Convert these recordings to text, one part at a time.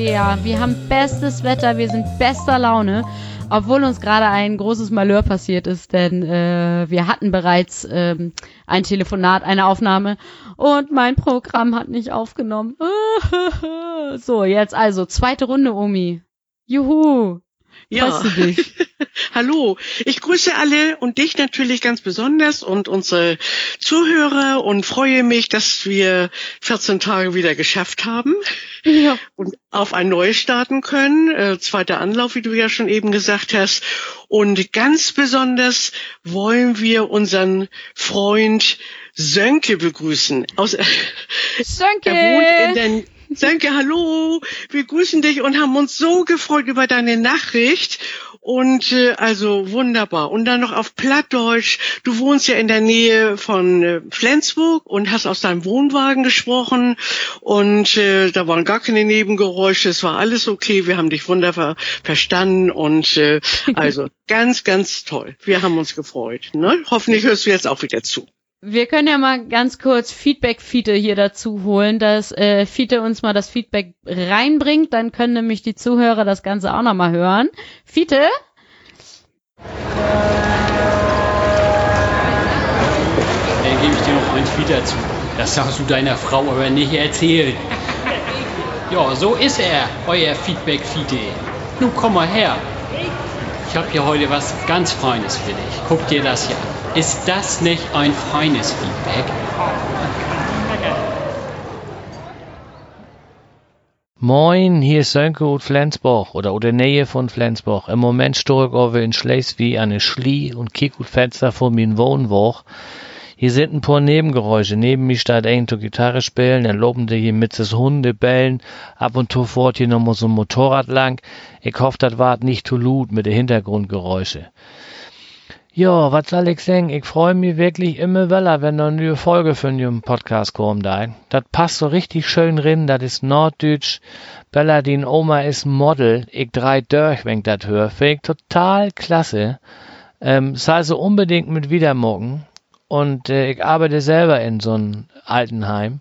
Bea. Wir haben bestes Wetter, wir sind bester Laune, obwohl uns gerade ein großes Malheur passiert ist, denn äh, wir hatten bereits ähm, ein Telefonat, eine Aufnahme und mein Programm hat nicht aufgenommen. so, jetzt also zweite Runde, Omi. Juhu. Ja. Hallo. Ich grüße alle und dich natürlich ganz besonders und unsere Zuhörer und freue mich, dass wir 14 Tage wieder geschafft haben ja. und auf ein neues starten können. Äh, zweiter Anlauf, wie du ja schon eben gesagt hast. Und ganz besonders wollen wir unseren Freund Sönke begrüßen. Aus, Sönke! Er wohnt in den Sönke, hallo, wir grüßen dich und haben uns so gefreut über deine Nachricht. Und äh, also wunderbar. Und dann noch auf Plattdeutsch. Du wohnst ja in der Nähe von äh, Flensburg und hast aus deinem Wohnwagen gesprochen. Und äh, da waren gar keine Nebengeräusche. Es war alles okay. Wir haben dich wunderbar verstanden. Und äh, also ganz, ganz toll. Wir haben uns gefreut. Ne? Hoffentlich hörst du jetzt auch wieder zu. Wir können ja mal ganz kurz Feedback-Fiete hier dazu holen, dass äh, Fiete uns mal das Feedback reinbringt. Dann können nämlich die Zuhörer das Ganze auch nochmal hören. Fiete? Dann gebe ich dir noch ein Feed dazu. Das sagst du deiner Frau aber nicht erzählen. Ja, so ist er, euer Feedback-Fiete. Nun komm mal her. Ich habe hier heute was ganz Feines für dich. Guck dir das hier an. Ist das nicht ein feines Feedback? Moin, hier ist Sönke und Flensburg oder oder Nähe von Flensburg. Im Moment stehe ich in Schleswig an der Schlie und kick ut Fenster von min Wohnwoch. Hier sind ein paar Nebengeräusche. Neben mir steht ein zu Gitarre spielen, dann loben die hier mit des Hunde bellen. Ab und zu fährt hier noch mal so ein Motorrad lang. Ich hoffe, das wart nicht zu laut mit den Hintergrundgeräusche. Ja, was soll ich sagen? Ich freue mich wirklich immer weller, wenn eine neue Folge von dem Podcast kommt. Das passt so richtig schön rein. Das ist Norddeutsch. Bella, die Oma ist Model. Ich drei durch, wenn ich das höre. Finde ich total klasse. Ähm, sei so unbedingt mit Wiedermorgen. Und äh, ich arbeite selber in so einem Altenheim.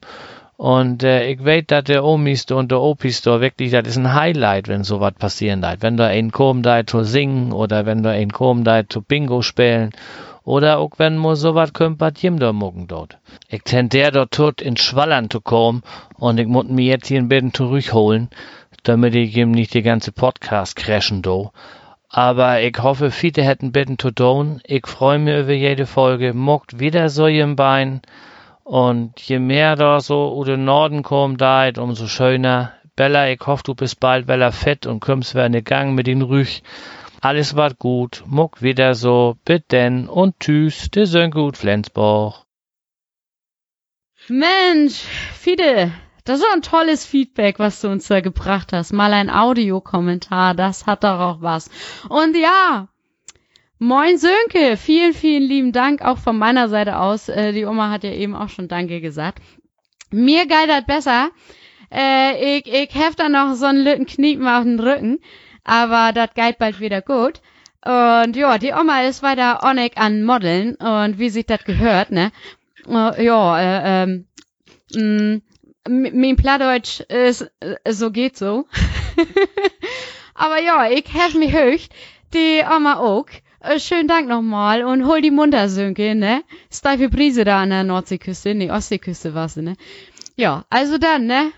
Und äh, ich weiß, dass der Omis und der Opis da wirklich, das ist ein Highlight, wenn sowas passieren da. Wenn da ein kommt da zu singen oder wenn da ein kommt da zu Bingo spielen oder auch wenn mo sowas kommt, was jem da mucken dort. Ich tendiere dort tot in Schwallern zu kommen und ich muss mir jetzt hier ein bisschen zurückholen, damit ich ihm nicht die ganze Podcast crashen do. Aber ich hoffe, viele hätten bitten zu tun. Ich freue mich über jede Folge. Muckt wieder so im Bein. Und je mehr da so u den Norden kommt, da umso schöner. Bella, ich hoffe, du bist bald weller fett und kommst wieder in den Gang mit den Rüch. Alles war gut, muck wieder so, bitte und tschüss, der Sönke gut Flensburg. Mensch, Fide, das ist ein tolles Feedback, was du uns da gebracht hast. Mal ein Audiokommentar, das hat doch auch was. Und ja, Moin Sönke, vielen, vielen lieben Dank auch von meiner Seite aus. Äh, die Oma hat ja eben auch schon Danke gesagt. Mir geidert besser. Äh, ich, ich heft da noch so einen lütten Kniepen auf den Rücken, aber das geit bald wieder gut. Und ja, die Oma ist weiter onig an Modeln und wie sich das gehört, ne? Uh, ja, äh, ähm, mh, mein Plattdeutsch ist, äh, so geht so. aber ja, ich hef mich höcht, die Oma auch. Äh, schönen Dank nochmal und hol die munter, Sönke, ne? Steife Brise da an der Nordseeküste, ne, Ostseeküste war's, ne? Ja, also dann, ne?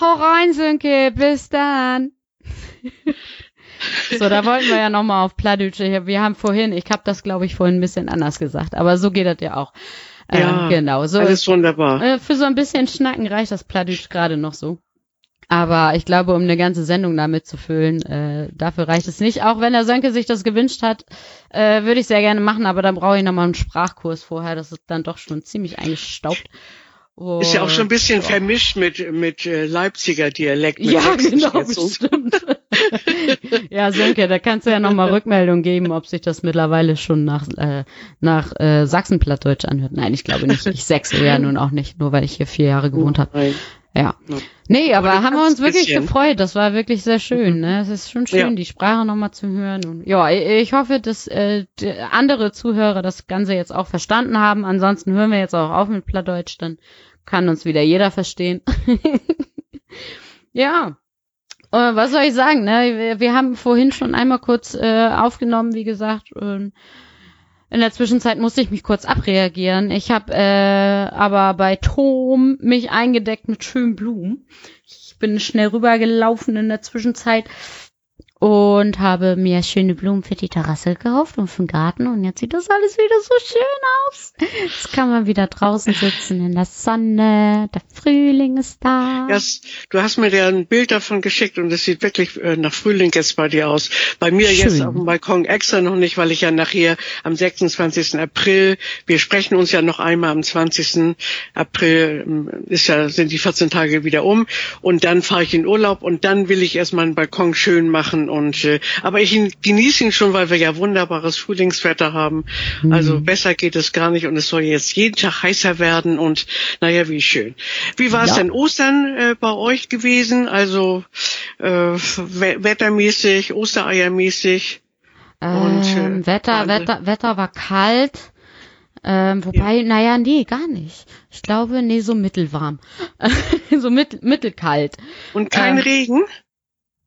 Hau rein, Sönke, bis dann. so, da wollten wir ja nochmal auf Plattdeutsch. Wir haben vorhin, ich habe das, glaube ich, vorhin ein bisschen anders gesagt, aber so geht das ja auch. Äh, ja, genau. So alles wunderbar. Äh, für so ein bisschen Schnacken reicht das Plattdeutsch gerade noch so. Aber ich glaube, um eine ganze Sendung damit zu füllen, äh, dafür reicht es nicht. Auch wenn der Sönke sich das gewünscht hat, äh, würde ich sehr gerne machen, aber dann brauche ich nochmal einen Sprachkurs vorher. Das ist dann doch schon ziemlich eingestaubt. Oh, ist ja auch schon ein bisschen ja. vermischt mit, mit äh, Leipziger Dialekt. Mit ja, genau, stimmt. ja, Sönke, da kannst du ja nochmal Rückmeldung geben, ob sich das mittlerweile schon nach, äh, nach äh, Sachsenplattdeutsch anhört. Nein, ich glaube nicht. Ich sechse ja nun auch nicht, nur weil ich hier vier Jahre gewohnt habe. Ja. Nee, aber, aber haben wir uns wirklich bisschen. gefreut. Das war wirklich sehr schön. Mhm. Ne? Es ist schon schön, ja. die Sprache nochmal zu hören. Und ja, ich hoffe, dass äh, andere Zuhörer das Ganze jetzt auch verstanden haben. Ansonsten hören wir jetzt auch auf mit Plattdeutsch, dann kann uns wieder jeder verstehen. Ja. Äh, was soll ich sagen? Ne? Wir, wir haben vorhin schon einmal kurz äh, aufgenommen, wie gesagt. Ähm, in der Zwischenzeit musste ich mich kurz abreagieren. Ich habe äh, aber bei Tom mich eingedeckt mit schönen Blumen. Ich bin schnell rübergelaufen in der Zwischenzeit und habe mir schöne Blumen für die Terrasse gekauft und für den Garten und jetzt sieht das alles wieder so schön aus. Jetzt kann man wieder draußen sitzen in der Sonne, der Frühling ist da. Ja, du hast mir ja ein Bild davon geschickt und es sieht wirklich äh, nach Frühling jetzt bei dir aus. Bei mir Schön. jetzt auf dem Balkon extra noch nicht, weil ich ja nachher am 26. April, wir sprechen uns ja noch einmal am 20. April, ähm, ist ja, sind die 14 Tage wieder um und dann fahre ich in Urlaub und dann will ich erstmal einen Balkon schön machen und äh, aber ich genieße ihn schon, weil wir ja wunderbares Frühlingswetter haben. Also besser geht es gar nicht und es soll jetzt jeden Tag heißer werden und naja, wie schön. Wie war es Ja. denn Ostern äh, bei euch gewesen? Also äh, we wettermäßig, Ostereiermäßig? Und, Ähm, äh, Wetter, Wahnsinn. Wetter, Wetter war kalt. Ähm, wobei, naja, nee, gar nicht. Ich glaube, nee, so mittelwarm. so mittel, mittelkalt. Und kein Ähm, Regen?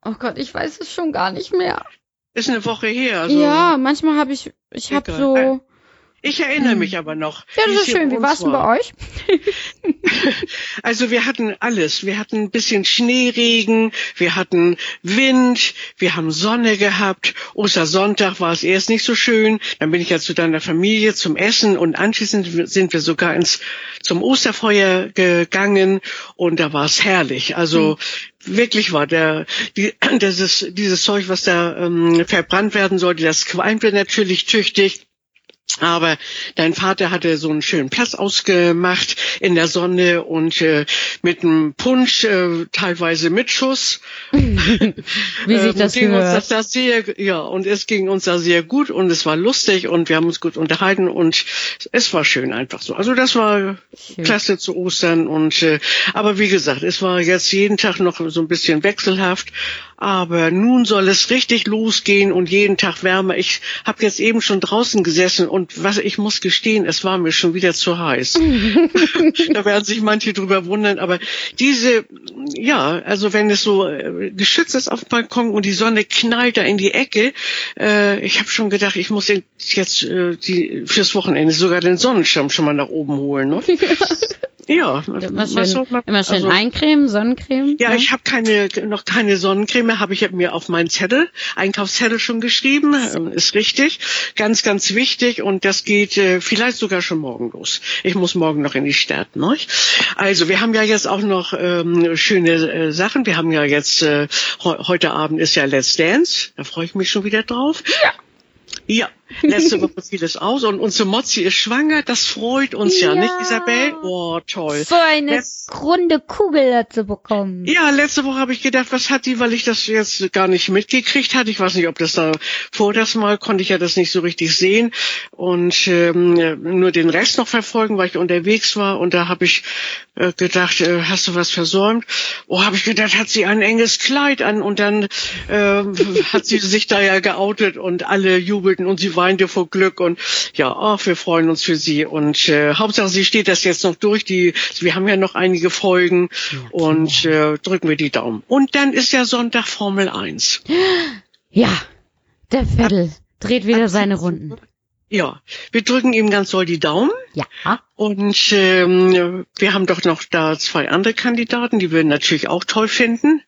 Oh Gott, ich weiß es schon gar nicht mehr. Ist eine Woche her. Also ja, manchmal habe ich, ich habe so. Ich erinnere mich aber noch. Ja, das es ist schön. Wie uns war's denn war. bei euch? Also wir hatten alles. Wir hatten ein bisschen Schneeregen, wir hatten Wind, wir haben Sonne gehabt. Ostersonntag war es erst nicht so schön. Dann bin ich ja zu deiner Familie zum Essen und anschließend sind wir sogar ins zum Osterfeuer gegangen und da war es herrlich. Also wirklich war der die, dieses dieses Zeug, was da ähm, verbrannt werden sollte, das qualmte natürlich tüchtig. Aber dein Vater hatte so einen schönen Platz ausgemacht in der Sonne und äh, mit einem Punsch, äh, teilweise mit Schuss. Wie sich Ähm, das ging uns das, gehört. das sehr, ja, und es ging uns da sehr gut und es war lustig und wir haben uns gut unterhalten und es war schön einfach so. Also das war Schön. klasse zu Ostern und äh, aber wie gesagt, es war jetzt jeden Tag noch so ein bisschen wechselhaft, aber nun soll es richtig losgehen und jeden Tag wärmer. Ich habe jetzt eben schon draußen gesessen und was ich muss gestehen, es war mir schon wieder zu heiß. da werden sich manche drüber wundern, aber diese, ja, also wenn es so äh, geschützt ist auf dem Balkon und die Sonne knallt da in die Ecke, äh, ich habe schon gedacht, ich muss jetzt äh, die fürs Wochenende sogar den Sonnenschirm schon mal nach oben holen. Ne? ja, Immer was schön, soll man- immer schön also- eincremen, Sonnencreme. ja, ne? ich habe keine noch keine Sonnencreme, habe ich mir auf meinen Zettel, Einkaufszettel schon geschrieben, ähm, ist richtig, ganz ganz wichtig und das geht äh, vielleicht sogar schon morgen los. Ich muss morgen noch in die Stadt, ne? Also wir haben ja jetzt auch noch ähm, schöne äh, Sachen. Wir haben ja jetzt äh, he heute Abend ist ja Let's Dance, da freue ich mich schon wieder drauf. Ja. Ja, letzte Woche fiel es aus und unsere Mozzi ist schwanger, das freut uns ja, Ja. nicht Isabel? Oh, toll. so eine Letz- runde Kugel dazu bekommen. Ja, letzte Woche habe ich gedacht, was hat die, weil ich das jetzt gar nicht mitgekriegt hatte. Ich weiß nicht, ob das da vor das Mal konnte ich ja das nicht so richtig sehen und ähm, nur den Rest noch verfolgen, weil ich unterwegs war und da habe ich äh, gedacht, äh, hast du was versäumt? Oh, habe ich gedacht, hat sie ein enges Kleid an und dann ähm, hat sie sich da ja geoutet und alle jubelten und sie weinte vor Glück und ja, ach, wir freuen uns für sie und äh, Hauptsache sie steht das jetzt noch durch. Die, wir haben ja noch einige Folgen und äh, drücken wir die Daumen. Und dann ist ja Sonntag Formel 1. Ja, der Vettel dreht wieder seine Runden. Ja, wir drücken ihm ganz doll die Daumen. Ja. Und ähm, wir haben doch noch da zwei andere Kandidaten, die wir natürlich auch toll finden.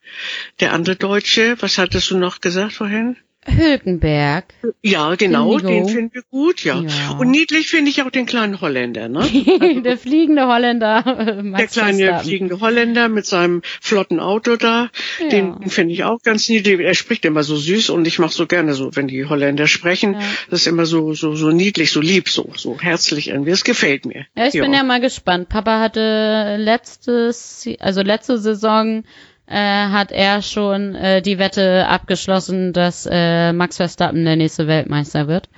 Der andere Deutsche, was hattest du noch gesagt vorhin? Hülkenberg. Ja, genau, Indigo. den finden wir gut, ja. Ja. Und niedlich finde ich auch den kleinen Holländer, ne? der fliegende Holländer. äh, Der kleine fliegende Holländer mit seinem flotten Auto da, Ja. den finde ich auch ganz niedlich. Er spricht immer so süß und ich mache so gerne so, wenn die Holländer sprechen. Ja. Das ist immer so so so niedlich, so lieb, so so herzlich irgendwie. Das gefällt mir. Ja, ich bin ja mal gespannt. Papa hatte letztes, also letzte Saison äh, hat er schon äh, die Wette abgeschlossen, dass äh, Max Verstappen der nächste Weltmeister wird.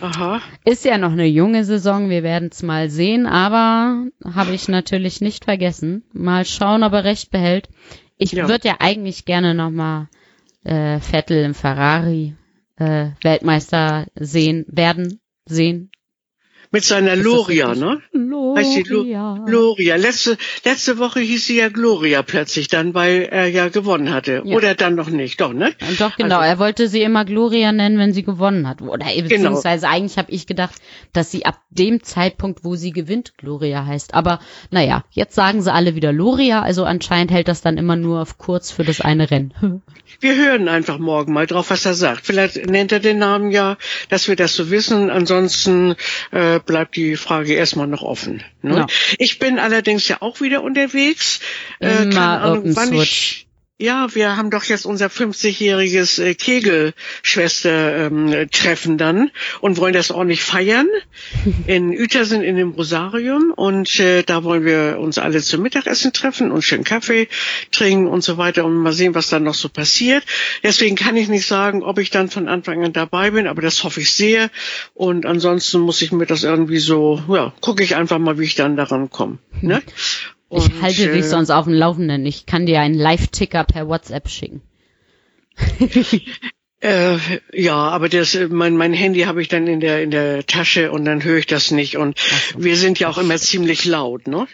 Aha. Ist ja noch eine junge Saison, wir werden es mal sehen, aber habe ich natürlich nicht vergessen. Mal schauen, ob er recht behält. Ich Ja. würde ja eigentlich gerne nochmal äh, Vettel im Ferrari äh, Weltmeister sehen, werden, sehen. Mit seiner Loria, ne? Loria. Gloria. Letzte, letzte Woche hieß sie ja Gloria plötzlich dann, weil er ja gewonnen hatte. Ja. Oder dann noch nicht, doch, ne? Und Doch, genau. Also- er wollte sie immer Gloria nennen, wenn sie gewonnen hat. Oder Genau. beziehungsweise eigentlich habe ich gedacht, dass sie ab dem Zeitpunkt, wo sie gewinnt, Gloria heißt. Aber naja, jetzt sagen sie alle wieder Loria, also anscheinend hält das dann immer nur auf kurz für das eine Rennen. Wir hören einfach morgen mal drauf, was er sagt. Vielleicht nennt er den Namen ja, dass wir das so wissen. Ansonsten äh, bleibt die Frage erstmal noch offen. Ne? Ja. Ich bin allerdings ja auch wieder unterwegs. Äh, keine Ahnung, wann ich ja, wir haben doch jetzt unser 50-jähriges äh, Kegelschwester-Treffen dann und wollen das ordentlich feiern in Uetersen in dem Rosarium und äh, da wollen wir uns alle zum Mittagessen treffen und schön Kaffee trinken und so weiter und mal sehen, was dann noch so passiert. Deswegen kann ich nicht sagen, ob ich dann von Anfang an dabei bin, aber das hoffe ich sehr und ansonsten muss ich mir das irgendwie so, ja, gucke ich einfach mal, wie ich dann daran komme. Ne? Ich Und, halte dich sonst auf dem Laufenden. Ich kann dir einen Live-Ticker per WhatsApp schicken. Äh, ja, aber das, äh, mein, mein Handy habe ich dann in der in der Tasche und dann höre ich das nicht. Und wir sind ja auch immer ziemlich laut, ne?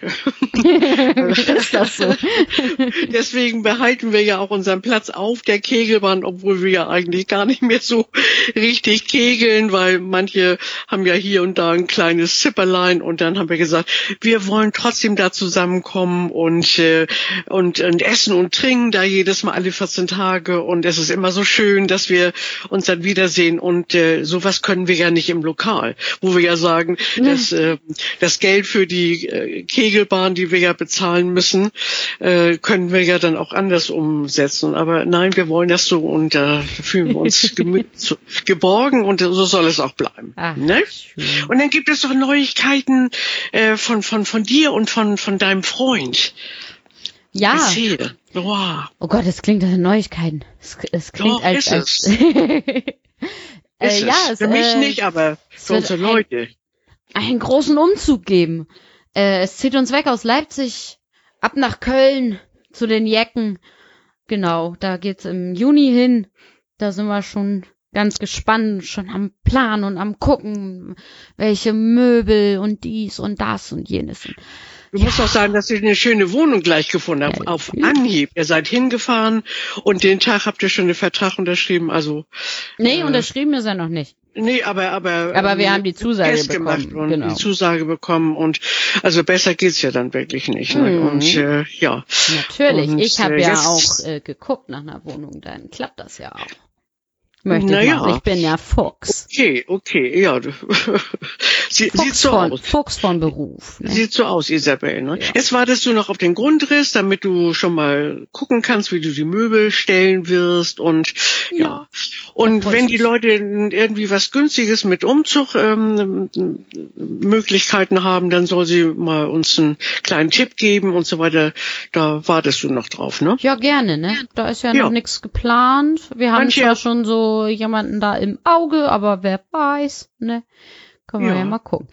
Ist das so? Deswegen behalten wir ja auch unseren Platz auf der Kegelbahn, obwohl wir ja eigentlich gar nicht mehr so richtig kegeln, weil manche haben ja hier und da ein kleines Zipperlein und dann haben wir gesagt, wir wollen trotzdem da zusammenkommen und, äh, und, und essen und trinken da jedes Mal alle 14 Tage und es ist immer so schön, dass wir uns dann wiedersehen und äh, sowas können wir ja nicht im Lokal, wo wir ja sagen, dass äh, das Geld für die äh, Kegelbahn, die wir ja bezahlen müssen, äh, können wir ja dann auch anders umsetzen. Aber nein, wir wollen das so und da fühlen wir uns zu- geborgen und so soll es auch bleiben. Ach, ne? Und dann gibt es doch Neuigkeiten äh, von, von, von dir und von, von deinem Freund. Ja. Erzähl. Wow. Oh Gott, es klingt nach Neuigkeiten. Es, klingt Doch, als, ist als es. äh, Ist ja, es. Für mich äh, nicht, aber für unsere ein- Leute. einen großen Umzug geben. Äh, es zieht uns weg aus Leipzig ab nach Köln zu den Jecken. Genau, da geht's im Juni hin. Da sind wir schon ganz gespannt, schon am Plan und am gucken, welche Möbel und dies und das und jenes. Du musst auch sagen, dass ich eine schöne Wohnung gleich gefunden habe. Ja, Auf. Anhieb. Ihr seid hingefahren und den Tag habt ihr schon den Vertrag unterschrieben. Also, Nee, Äh, unterschrieben ist er noch nicht. nee, aber, aber. Aber wir haben die Zusage festgemacht bekommen, Und genau. die Zusage bekommen und, also besser geht's ja dann wirklich nicht. Ne? Mhm. Und, äh, ja. Natürlich, Und, ich habe äh, ja auch äh, geguckt nach einer Wohnung, dann klappt das ja auch. Möchte Na ich. Ich bin ja Fuchs. Okay, okay, ja. Sie, sieht Fuchs so von, aus. Fuchs von Beruf. Ne? Sieht so aus, Isabel. Ne? Ja. Jetzt wartest du noch auf den Grundriss, damit du schon mal gucken kannst, wie du die Möbel stellen wirst und ja. Ja. Und wenn die. Leute irgendwie was Günstiges mit Umzug ähm, Möglichkeiten haben, dann soll sie mal uns einen kleinen Tipp geben und so weiter. Da wartest du noch drauf, ne? Ja, gerne, ne? Da ist ja, Ja. noch nichts geplant. Wir haben Manche- zwar schon so jemanden da im Auge, aber wer weiß, ne? Können wir Ja. ja, mal gucken.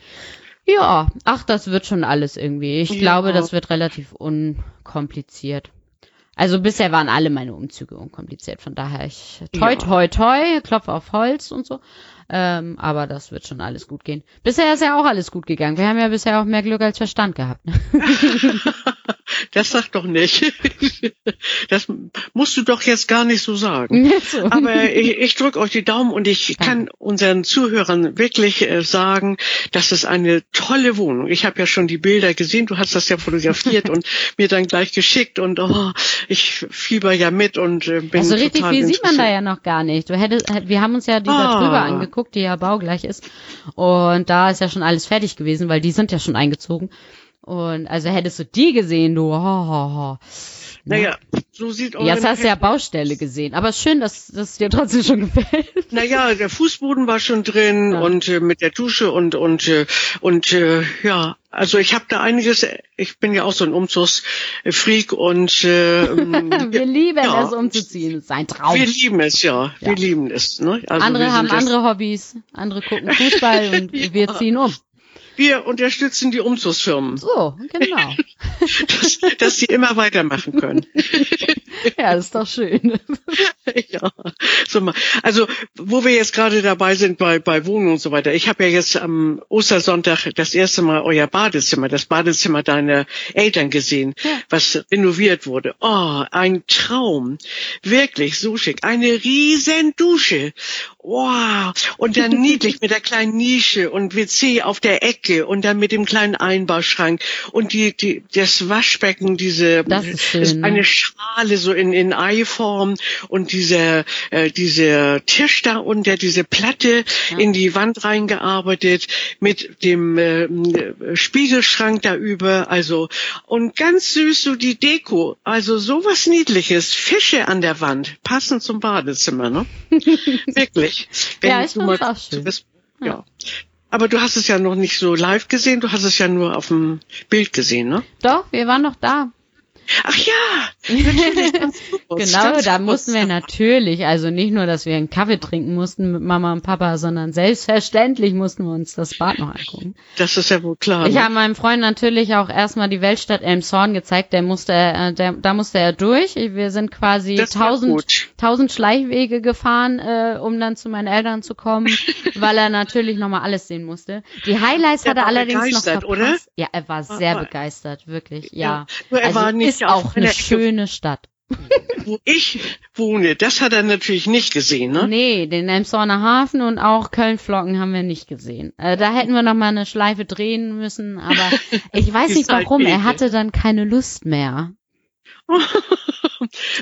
Ja, ach, das wird schon alles irgendwie. Ich Ja. glaube, das wird relativ unkompliziert. Also bisher waren alle meine Umzüge unkompliziert, von daher ich toi toi toi, klopfe auf Holz und so. Ähm, aber das wird schon alles gut gehen. Bisher ist ja auch alles gut gegangen. Wir haben ja bisher auch mehr Glück als Verstand gehabt. Ne? Das sag doch nicht. Das musst du doch jetzt gar nicht so sagen. so. Aber ich, ich drücke euch die Daumen und ich kann unseren Zuhörern wirklich äh, sagen, das ist eine tolle Wohnung. Ich habe ja schon die Bilder gesehen, du hast das ja fotografiert und mir dann gleich geschickt und oh, ich fieber ja mit und äh, bin Also richtig total viel sieht man da ja noch gar nicht. Du hättest, hätt- wir haben uns ja die Ah. da drüber angeguckt, die ja baugleich ist. Und da ist ja schon alles fertig gewesen, weil die sind ja schon eingezogen. Und also hättest du die gesehen, du. Ho, ho, ho. Naja, so sieht eure Jetzt hast du ja Baustelle gesehen. Aber schön, dass das dir trotzdem schon gefällt. Naja, der Fußboden war schon drin Ja. und äh, mit der Dusche und und äh, und äh, ja, also ich habe da einiges. Ich bin ja auch so ein Umzugsfreak und äh, ähm, Wir lieben ja. es, umzuziehen. Das ist ein Traum. wir lieben es ja, Ja. wir lieben es. Ne? Also andere haben andere Hobbys. Andere gucken Fußball und wir ziehen um. Wir unterstützen die Umzugsfirmen, So, genau. dass, dass sie immer weitermachen können. Ja, das ist doch schön. ja, so mal. Also, wo wir jetzt gerade dabei sind bei, bei Wohnungen und so weiter. Ich habe ja jetzt am Ostersonntag das erste Mal euer Badezimmer, das Badezimmer deiner Eltern gesehen, Ja. was renoviert wurde. Oh, ein Traum. Wirklich, so schick. Eine riesen Dusche. Wow. Und dann niedlich mit der kleinen Nische und WC auf der Ecke und dann mit dem kleinen Einbauschrank und die, die, das Waschbecken, diese, Das ist schön, ist ne? eine Schale so in, in Eiform und dieser, äh, dieser Tisch da unter, diese Platte in die Wand reingearbeitet mit dem äh, Spiegelschrank da über, also, und ganz süß so die Deko, also sowas Niedliches, Fische an der Wand, passend zum Badezimmer, ne? Wirklich. Ja, ich du mal- auch schön. das- ja. Aber du hast es ja noch nicht so live gesehen, du hast es ja nur auf dem Bild gesehen, ne? Doch, wir waren noch da. Ach ja, Genau, da mussten wir natürlich, also nicht nur, dass wir einen Kaffee trinken mussten mit Mama und Papa, sondern selbstverständlich mussten wir uns das Bad noch angucken. Das ist ja wohl klar. Ich ne? habe meinem Freund natürlich auch erstmal die Weltstadt Elmshorn gezeigt, der musste, äh, der, da musste er durch. Wir sind quasi tausend, tausend Schleichwege gefahren, äh, um dann zu meinen Eltern zu kommen, weil er natürlich nochmal alles sehen musste. Die Highlights Er hat er allerdings noch verpasst. oder? Ja, er war War- sehr war- begeistert, wirklich, Ja, ja. nur er also war nicht ist auf auch eine schöne Stadt. Wo ich wohne, das hat er natürlich nicht gesehen, ne? Nee, den Elmshorner Hafen und auch Köln-Flocken haben wir nicht gesehen. Äh, da hätten wir noch mal eine Schleife drehen müssen, aber ich weiß nicht warum. Er hatte dann keine Lust mehr.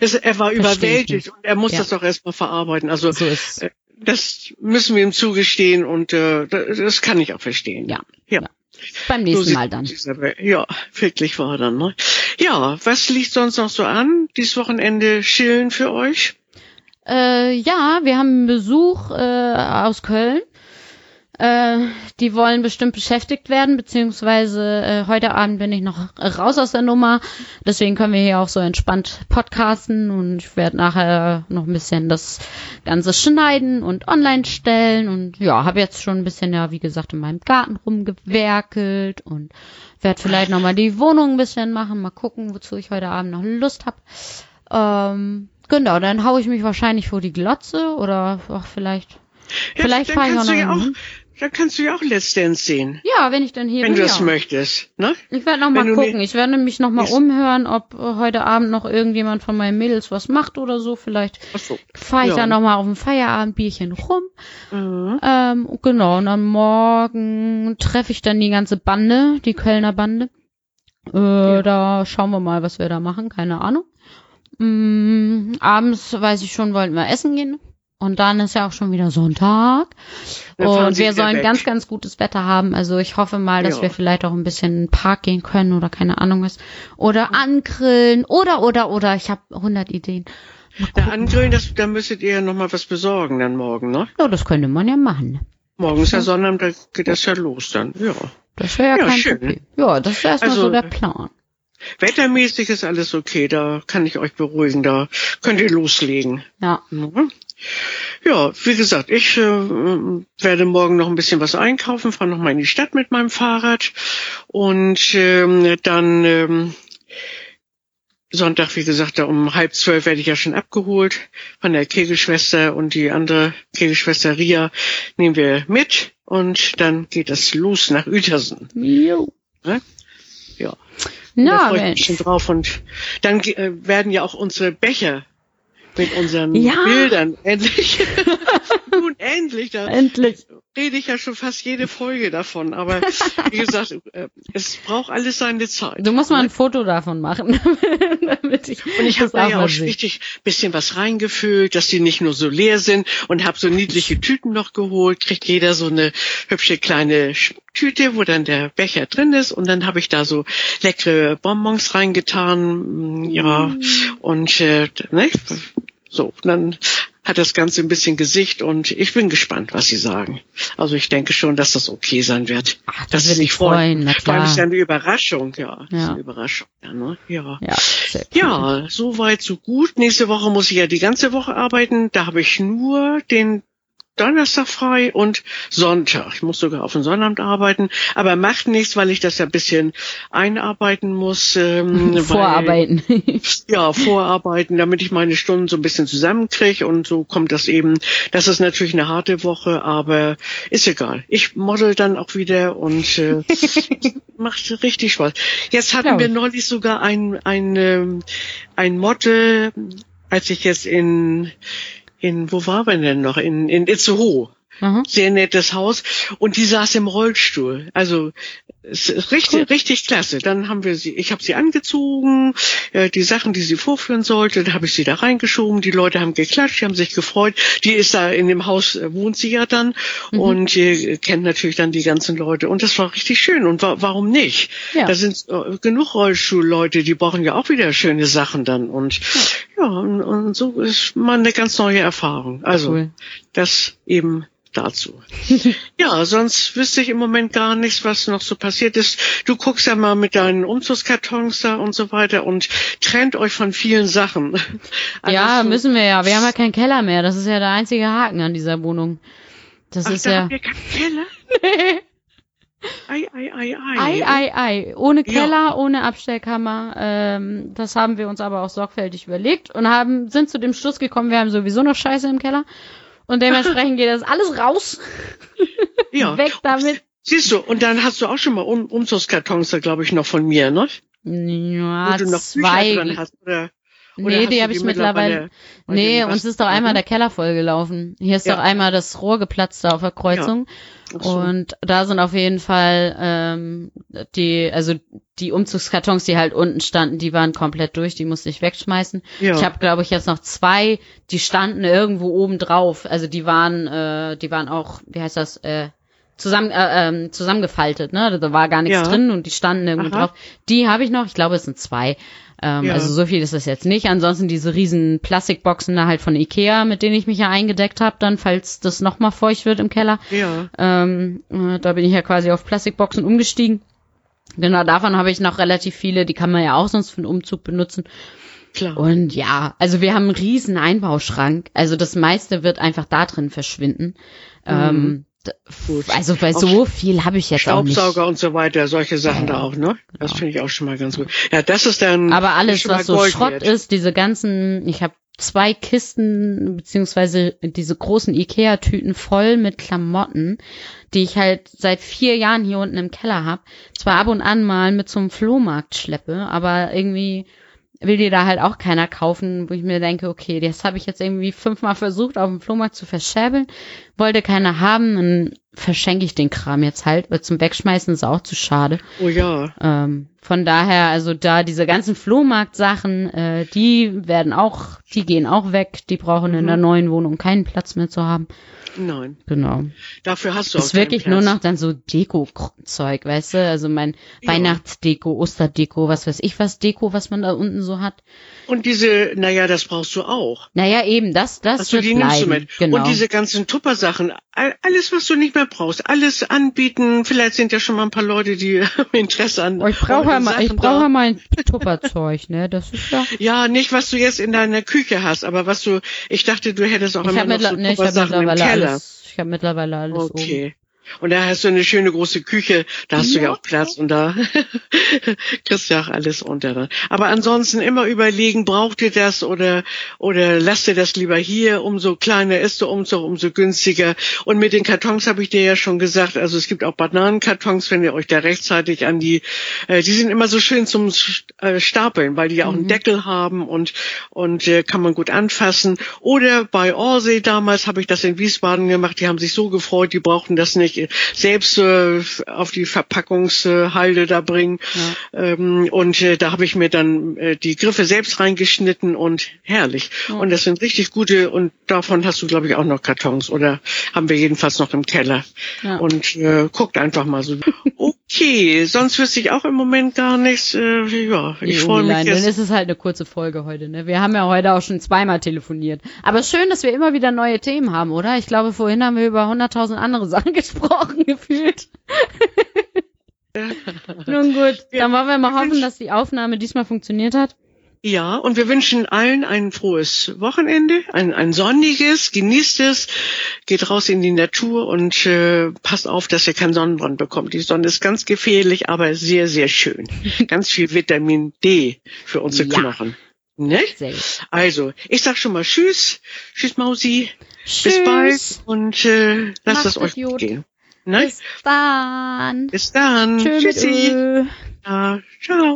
Es, er war überwältigt und er muss Ja. das doch erstmal verarbeiten. Also So ist äh, das müssen wir ihm zugestehen und äh, das, das kann ich auch verstehen. Ja. ja. Beim nächsten Mal dann. Ja, wirklich war dann. Ne? Ja, was liegt sonst noch so an? Dieses Wochenende chillen für euch? Äh, ja, wir haben einen Besuch äh, aus Köln. Äh, die wollen bestimmt beschäftigt werden, beziehungsweise äh, heute Abend bin ich noch raus aus der Nummer. Deswegen können wir hier auch so entspannt podcasten und ich werde nachher noch ein bisschen das Ganze schneiden und online stellen und ja, habe jetzt schon ein bisschen, ja, wie gesagt, in meinem Garten rumgewerkelt und werde vielleicht nochmal die Wohnung ein bisschen machen, mal gucken, wozu ich heute Abend noch Lust habe. Ähm, genau, dann hau ich mich wahrscheinlich vor die Glotze oder auch vielleicht, Ja, vielleicht fahre ich auch noch ja auch, dann kannst du ja auch Let's Dance sehen, Ja, wenn ich dann hier wenn bin. du das ja. möchtest. Ne? Ich werde noch mal Wenn gucken. Ich werde mich noch mal umhören, ob äh, heute Abend noch irgendjemand von meinen Mädels was macht oder so. Vielleicht so. fahre ich Ja. dann noch mal auf ein Feierabendbierchen rum. Mhm. Ähm, genau, und am Morgen treffe ich dann die ganze Bande, die Kölner Bande. Äh, Da schauen wir mal, was wir da machen, keine Ahnung. Mm, abends, weiß ich schon, wollten wir essen gehen. Und dann ist ja auch schon wieder Sonntag. Dann Und wir sollen weg. ganz, ganz gutes Wetter haben. Also ich hoffe mal, dass Ja. wir vielleicht auch ein bisschen in den Park gehen können oder keine Ahnung was. Oder angrillen oder, oder, oder. Ich habe 100 Ideen. Na, angrillen, das, da müsstet ihr ja noch mal was besorgen dann morgen, ne? Ja, das könnte man ja machen. Morgen ist ja Sonnabend, da geht das ja los dann. Ja. Das wäre ja, Ja, kein schön. Problem. Ja, das ist erstmal Also- so der Plan. Wettermäßig ist alles okay, da kann ich euch beruhigen, da könnt ihr loslegen. Ja. Mhm. Ja, wie gesagt, ich äh, werde morgen noch ein bisschen was einkaufen, fahre noch mal in die Stadt mit meinem Fahrrad und ähm, dann ähm, Sonntag, wie gesagt, da um halb zwölf werde ich ja schon abgeholt von der Kegelschwester und die andere Kegelschwester Ria nehmen wir mit und dann geht es los nach Uetersen. Jo. Ne? Ja. Und da Na, freue ich mich schon drauf. Und dann äh, werden ja auch unsere Becher mit unseren Ja. Bildern endlich. Nun endlich. Da Endlich. Rede ich ja schon fast jede Folge davon. Aber wie gesagt, äh, es braucht alles seine Zeit. Du musst mal ein Foto davon machen, damit ich Und ich habe da auch ja auch richtig bisschen was reingefüllt, dass die nicht nur so leer sind und habe so niedliche Tüten noch geholt. Kriegt jeder so eine hübsche kleine Tüte, wo dann der Becher drin ist und dann habe ich da so leckere Bonbons reingetan, mm, ja und äh, ne, so dann hat das Ganze ein bisschen Gesicht und ich bin gespannt, was sie sagen. Also ich denke schon, dass das okay sein wird. Ach, das würde sich ich freuen, na Vor allem ist ja eine Überraschung, ja. Das ist Ja. eine Überraschung, ja, ne? ja. Ja. Ja, so weit, so gut. Nächste Woche muss ich ja die ganze Woche arbeiten. Da habe ich nur den Donnerstag frei und Sonntag. Ich muss sogar auf den Sonnabend arbeiten, aber macht nichts, weil ich das ja ein bisschen einarbeiten muss. Ähm, Vorarbeiten. Weil, ja, vorarbeiten, damit ich meine Stunden so ein bisschen zusammenkriege und so kommt das eben. Das ist natürlich eine harte Woche, aber ist egal. Ich model dann auch wieder und äh, macht richtig Spaß. Jetzt hatten Glaub wir ich. neulich sogar ein, ein, ähm, ein Model, als ich jetzt in, in, wo waren wir denn noch? In, in Itzehoe. Aha. Sehr nettes Haus. Und die saß im Rollstuhl. Also es ist richtig, richtig klasse. Dann haben wir sie, ich habe sie angezogen, äh, die Sachen, die sie vorführen sollte, da habe ich sie da reingeschoben. Die Leute haben geklatscht, die haben sich gefreut. Die ist da in dem Haus, äh, wohnt sie ja dann Mhm. und äh, kennt natürlich dann die ganzen Leute. Und das war richtig schön. Und wa warum nicht? Ja. Da sind äh, genug Rollstuhlleute, die brauchen ja auch wieder schöne Sachen dann. Und ja, und, und so ist mal eine ganz neue Erfahrung. Also Cool. das eben dazu. ja, sonst wüsste ich im Moment gar nichts, was noch so passiert ist. Du guckst ja mal mit deinen Umzugskartons da und so weiter und trennt euch von vielen Sachen. Ja, Alles so- müssen wir ja. Wir haben ja keinen Keller mehr. Das ist ja der einzige Haken an dieser Wohnung. Das Ach, ist da ja. habt ihr keinen Keller? Ei, ei, ei, ei. Ei, ei, ei. Ohne Ja. Keller, ohne Abstellkammer. Ähm, das haben wir uns aber auch sorgfältig überlegt und haben, sind zu dem Schluss gekommen, wir haben sowieso noch Scheiße im Keller. Und dementsprechend geht das alles raus. Ja. Weg damit. Siehst du, und dann hast du auch schon mal um Umzugskartons da, glaube ich, noch von mir, ne? Ja, Wo du noch zwei. Bücher drin hast. Oder, oder Nee, die habe ich mittlerweile. weil Nee, uns ist doch einmal der Keller vollgelaufen. Hier ist Ja. doch einmal das Rohr geplatzt da auf der Kreuzung. So. Und da sind auf jeden Fall ähm, die, also die Umzugskartons, die halt unten standen, die waren komplett durch, die musste ich wegschmeißen. Ja. Ich habe, glaube ich, jetzt noch zwei, die standen irgendwo oben drauf. Also die waren, äh, die waren auch, wie heißt das, äh, zusammen, äh, ähm, zusammengefaltet, ne? Da war gar nichts Ja. drin und die standen irgendwo Aha. drauf. Die habe ich noch, ich glaube, es sind zwei. Ähm, Ja. Also so viel ist das jetzt nicht. Ansonsten diese riesen Plastikboxen da halt von Ikea, mit denen ich mich ja eingedeckt habe, dann, falls das nochmal feucht wird im Keller. Ja. Ähm, äh, da bin ich ja quasi auf Plastikboxen umgestiegen. Genau, davon habe ich noch relativ viele, die kann man ja auch sonst für einen Umzug benutzen. Klar. Und ja, also wir haben einen riesen Einbauschrank. Also das meiste wird einfach da drin verschwinden. Ähm, d- Gut. Also Auch so viel habe ich jetzt auch nicht. Staubsauger und so weiter, solche Sachen da auch, ne? Das finde ich auch schon mal ganz gut. Ja, das ist dann. Aber alles, was so Schrott wert. ist, diese ganzen, ich habe zwei Kisten beziehungsweise diese großen Ikea-Tüten voll mit Klamotten, die ich halt seit vier Jahren hier unten im Keller hab. Zwar ab und an mal mit so einem Flohmarkt schleppe, aber irgendwie will die da halt auch keiner kaufen, wo ich mir denke, okay, das habe ich jetzt irgendwie fünfmal versucht, auf dem Flohmarkt zu verscherbeln, wollte keiner haben, dann verschenke ich den Kram jetzt halt, weil zum Wegschmeißen ist auch zu schade. Oh ja. Ähm, von daher, also da diese ganzen Flohmarktsachen, äh, die werden auch, die gehen auch weg. Die brauchen in Mhm. der neuen Wohnung keinen Platz mehr zu haben. Nein. Genau. Dafür hast du auch Ist wirklich keinen nur noch dann so Deko-Zeug, weißt du? Also mein Ja. Weihnachtsdeko, Osterdeko, was weiß ich was Deko, was man da unten so hat. Und diese, naja, das brauchst du auch. Naja, eben, das, das Also wird die bleiben. nimmst du mit. Genau. Und diese ganzen Tuppersachen, all- alles, was du nicht mehr brauchst, alles anbieten. Vielleicht sind ja schon mal ein paar Leute, die Interesse an. Oh, ich brauche ja mal, ich brauche ja da. mein Tupperzeug, ne? Das ist ja. Ja, nicht was du jetzt in deiner Küche hast, aber was du, ich dachte, du hättest auch Ich immer noch so hab Tuppersachen im mittlerweile Keller. alles. Ich habe mittlerweile alles oben. Und da hast du eine schöne große Küche, da hast du ja Ja. auch Platz und da kriegst du ja auch alles unter. Aber ansonsten immer überlegen, braucht ihr das oder, oder lasst ihr das lieber hier, umso kleiner ist der Umzug, umso günstiger. Und mit den Kartons habe ich dir ja schon gesagt, also es gibt auch Bananenkartons, wenn ihr euch da rechtzeitig an die, äh, die sind immer so schön zum äh, Stapeln, weil die ja auch einen Deckel haben und, und äh, kann man gut anfassen. Oder bei Orsay damals habe ich das in Wiesbaden gemacht, die haben sich so gefreut, die brauchten das nicht selbst äh, auf die Verpackungshalde da bringen. Ähm, und äh, da habe ich mir dann äh, die Griffe selbst reingeschnitten und herrlich. Und das sind richtig gute und davon hast du, glaube ich, auch noch Kartons oder haben wir jedenfalls noch im Keller. Ja. Und äh, guckt einfach mal so. Okay, sonst wüsste ich auch im Moment gar nichts. Äh, ja, ich freue mich Julian, Dann jetzt. ist es halt eine kurze Folge heute, ne? Wir haben ja heute auch schon zweimal telefoniert. Aber schön, dass wir immer wieder neue Themen haben, oder? Ich glaube, vorhin haben wir über 100.000 andere Sachen gesprochen, gefühlt. Nun gut, dann wollen wir mal hoffen, dass die Aufnahme diesmal funktioniert hat. Ja, und wir wünschen allen ein frohes Wochenende, ein, ein sonniges, genießt es, geht raus in die Natur und äh, passt auf, dass ihr keinen Sonnenbrand bekommt. Die Sonne ist ganz gefährlich, aber sehr, sehr schön. ganz viel Vitamin D für unsere Ja. Knochen. Ne? Also, ich sag schon mal Tschüss, Tschüss Mausi, Tschüss. bis bald und äh, lasst es euch gut gehen. Ne? Bis dann. Bis dann. Tschö Tschüssi. Ja, ciao.